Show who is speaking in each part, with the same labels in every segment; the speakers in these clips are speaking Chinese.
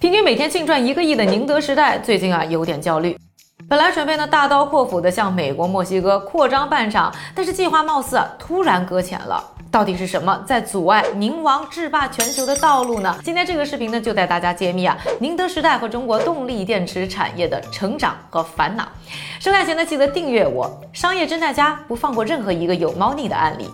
Speaker 1: 平均每天净赚一个亿的宁德时代，最近啊有点焦虑。本来准备呢大刀阔斧的向美国、墨西哥扩张半场，但是计划貌似啊突然搁浅了。到底是什么在阻碍宁王制霸全球的道路呢？今天这个视频呢就带大家揭秘啊宁德时代和中国动力电池产业的成长和烦恼。收看前呢记得订阅我，商业侦探家不放过任何一个有猫腻的案例。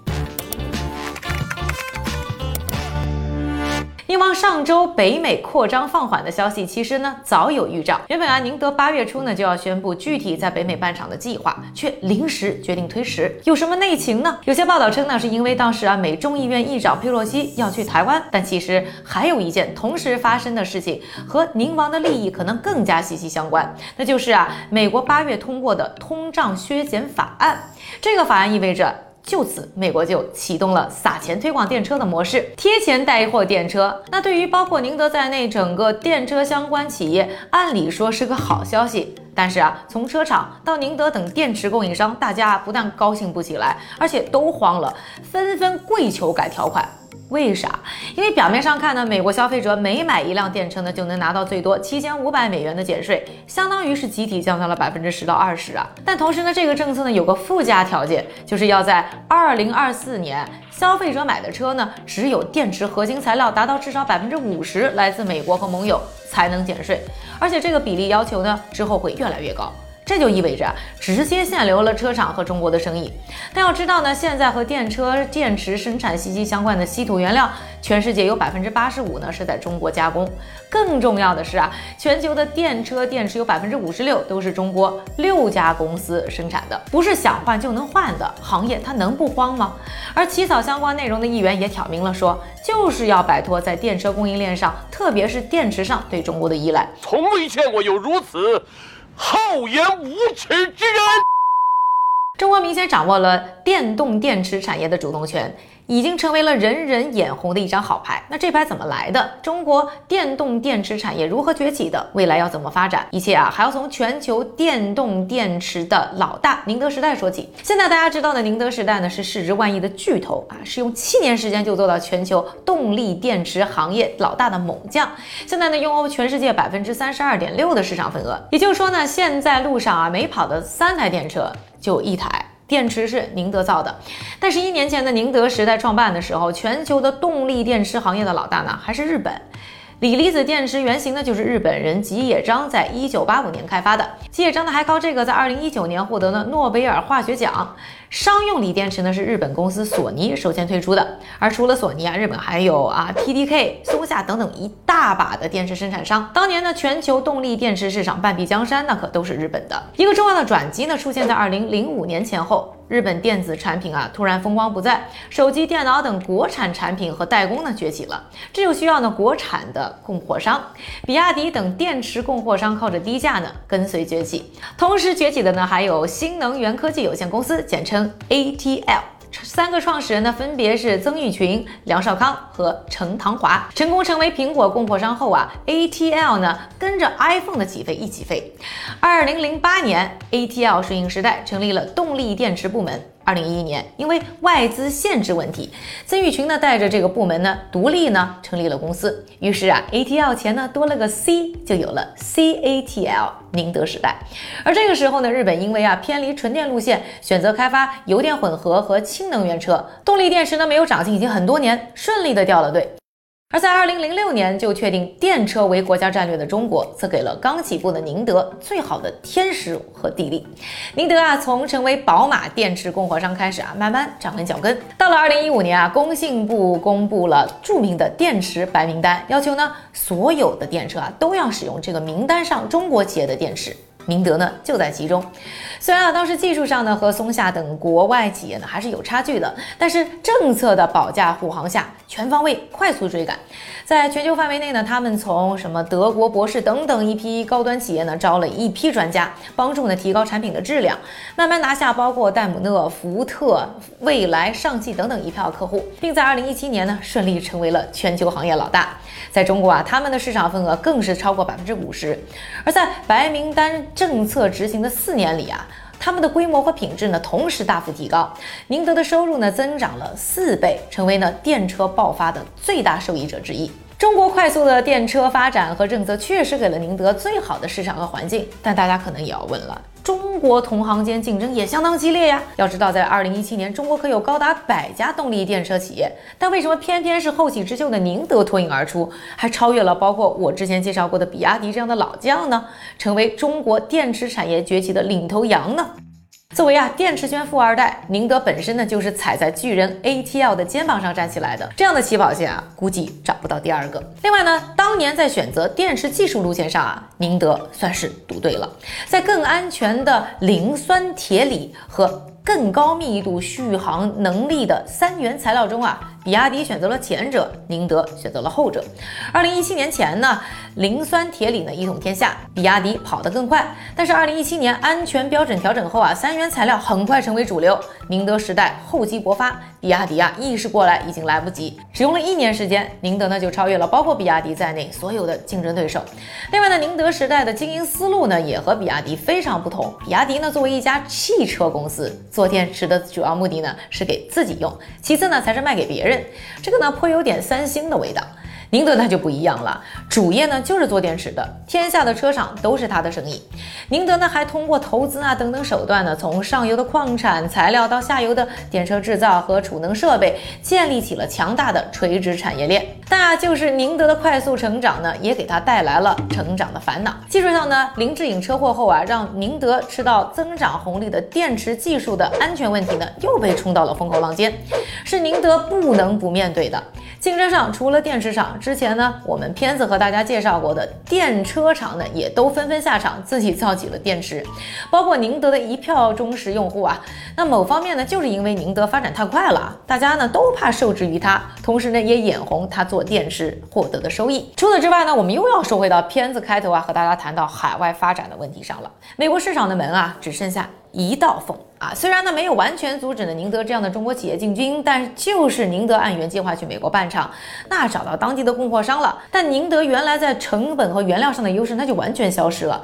Speaker 1: 宁王上周北美扩张放缓的消息，其实呢早有预兆。原本啊，宁德八月初呢就要宣布具体在北美办厂的计划，却临时决定推迟，有什么内情呢？有些报道称呢，是因为当时啊，美众议院议长佩洛西要去台湾。但其实还有一件同时发生的事情，和宁王的利益可能更加息息相关，那就是啊，美国八月通过的通胀削减法案。这个法案意味着。就此，美国就启动了撒钱推广电车的模式，贴钱带货电车。那对于包括宁德在内整个电车相关企业，按理说是个好消息。但是啊，从车厂到宁德等电池供应商，大家不但高兴不起来，而且都慌了，纷纷跪求改条款。为啥？因为表面上看呢，美国消费者每买一辆电车呢，就能拿到最多七千五百美元的减税，相当于是集体降到了百分之十到二十啊。但同时呢，这个政策呢有个附加条件，就是要在二零二四年，消费者买的车呢，只有电池核心材料达到至少百分之五十来自美国和盟友才能减税，而且这个比例要求呢，之后会越来越高。这就意味着直接限流了车厂和中国的生意。但要知道呢，现在和电车电池生产息息相关的稀土原料，全世界有百分之八十五呢是在中国加工。更重要的是啊，全球的电车电池有百分之五十六都是中国六家公司生产的，不是想换就能换的行业，它能不慌吗？而起草相关内容的议员也挑明了说，就是要摆脱在电车供应链上，特别是电池上对中国的依赖。
Speaker 2: 从未见过有如此。厚颜无耻之人！
Speaker 1: 中国明显掌握了电动电池产业的主动权。已经成为了人人眼红的一张好牌。那这牌怎么来的？中国电动电池产业如何崛起的？未来要怎么发展？一切啊，还要从全球电动电池的老大宁德时代说起。现在大家知道的宁德时代呢，是市值万亿的巨头啊，是用七年时间就做到全球动力电池行业老大的猛将。现在呢，拥有全世界百分之三十二点六的市场份额。也就是说呢，现在路上啊，每跑的三台电车就一台。电池是宁德造的，但是，一年前的宁德时代创办的时候，全球的动力电池行业的老大呢，还是日本。锂离子电池原型呢，就是日本人吉野彰在一九八五年开发的。吉野彰呢，还靠这个在二零一九年获得了诺贝尔化学奖。商用锂电池呢，是日本公司索尼首先推出的。而除了索尼啊，日本还有啊 TDK、松下等等一大把的电池生产商。当年呢，全球动力电池市场半壁江山，那可都是日本的。一个重要的转机呢，出现在二零零五年前后。日本电子产品啊，突然风光不再，手机、电脑等国产产品和代工呢崛起了，这就需要呢国产的供货商，比亚迪等电池供货商靠着低价呢跟随崛起，同时崛起的呢还有新能源科技有限公司，简称称 ATL。三个创始人呢，分别是曾毓群、梁少康和程唐华。成功成为苹果供货商后啊，ATL 呢跟着 iPhone 的起飞一起飞。二零零八年，ATL 顺应时代，成立了动力电池部门。二零一一年，因为外资限制问题，曾毓群呢带着这个部门呢独立呢成立了公司。于是啊，ATL 前呢多了个 C，就有了 CATL 宁德时代。而这个时候呢，日本因为啊偏离纯电路线，选择开发油电混合和氢能源车，动力电池呢没有长进，已经很多年顺利的掉了队。而在二零零六年就确定电车为国家战略的中国，则给了刚起步的宁德最好的天时和地利。宁德啊，从成为宝马电池供货商开始啊，慢慢站稳脚跟。到了二零一五年啊，工信部公布了著名的电池白名单，要求呢，所有的电车啊都要使用这个名单上中国企业的电池。明德呢就在其中，虽然啊当时技术上呢和松下等国外企业呢还是有差距的，但是政策的保驾护航下，全方位快速追赶。在全球范围内呢，他们从什么德国博士等等一批高端企业呢招了一批专家，帮助呢提高产品的质量，慢慢拿下包括戴姆勒、福特、蔚来、上汽等等一票客户，并在二零一七年呢顺利成为了全球行业老大。在中国啊，他们的市场份额更是超过百分之五十。而在白名单政策执行的四年里啊，他们的规模和品质呢同时大幅提高。宁德的收入呢增长了四倍，成为呢电车爆发的最大受益者之一。中国快速的电车发展和政策确实给了宁德最好的市场和环境，但大家可能也要问了。中中国同行间竞争也相当激烈呀。要知道，在二零一七年，中国可有高达百家动力电车企业，但为什么偏偏是后起之秀的宁德脱颖而出，还超越了包括我之前介绍过的比亚迪这样的老将呢？成为中国电池产业崛起的领头羊呢？作为啊电池圈富二代，宁德本身呢就是踩在巨人 ATL 的肩膀上站起来的，这样的起跑线啊，估计找不到第二个。另外呢，当年在选择电池技术路线上啊，宁德算是赌对了，在更安全的磷酸铁锂和更高密度续航能力的三元材料中啊。比亚迪选择了前者，宁德选择了后者。二零一七年前呢，磷酸铁锂呢一统天下，比亚迪跑得更快。但是二零一七年安全标准调整后啊，三元材料很快成为主流，宁德时代厚积薄发，比亚迪啊意识过来已经来不及。只用了一年时间，宁德呢就超越了包括比亚迪在内所有的竞争对手。另外呢，宁德时代的经营思路呢也和比亚迪非常不同。比亚迪呢作为一家汽车公司，做电池的主要目的呢是给自己用，其次呢才是卖给别人。这个呢颇有点三星的味道，宁德那就不一样了，主业呢就是做电池的，天下的车厂都是他的生意。宁德呢还通过投资啊等等手段呢，从上游的矿产材料到下游的电车制造和储能设备，建立起了强大的垂直产业链。那就是宁德的快速成长呢，也给他带来了成长的烦恼。技术上呢，林志颖车祸后啊，让宁德吃到增长红利的电池技术的安全问题呢，又被冲到了风口浪尖，是宁德不能不面对的。竞争上，除了电池厂，之前呢，我们片子和大家介绍过的电车厂呢，也都纷纷下场，自己造起了电池，包括宁德的一票忠实用户啊。那某方面呢，就是因为宁德发展太快了，大家呢都怕受制于它，同时呢也眼红它做电池获得的收益。除此之外呢，我们又要说回到片子开头啊，和大家谈到海外发展的问题上了。美国市场的门啊，只剩下。一道缝啊，虽然呢没有完全阻止了宁德这样的中国企业进军，但就是宁德按原计划去美国办厂，那找到当地的供货商了，但宁德原来在成本和原料上的优势那就完全消失了。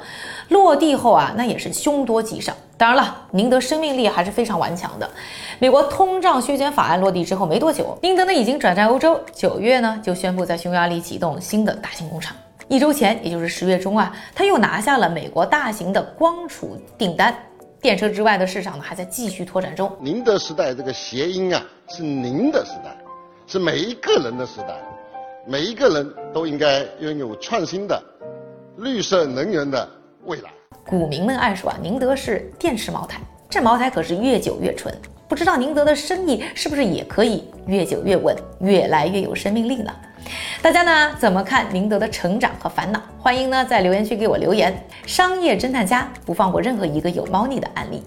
Speaker 1: 落地后啊，那也是凶多吉少。当然了，宁德生命力还是非常顽强的。美国通胀削减法案落地之后没多久，宁德呢已经转战欧洲，九月呢就宣布在匈牙利启动新的大型工厂。一周前，也就是十月中啊，他又拿下了美国大型的光储订单。电车之外的市场呢，还在继续拓展中。
Speaker 3: 宁德时代这个谐音啊，是您的时代，是每一个人的时代，每一个人都应该拥有创新的、绿色能源的未来。
Speaker 1: 股民们爱说啊，宁德是电池茅台，这茅台可是越久越纯。不知道宁德的生意是不是也可以越久越稳，越来越有生命力呢？大家呢怎么看宁德的成长和烦恼？欢迎呢在留言区给我留言。商业侦探家不放过任何一个有猫腻的案例。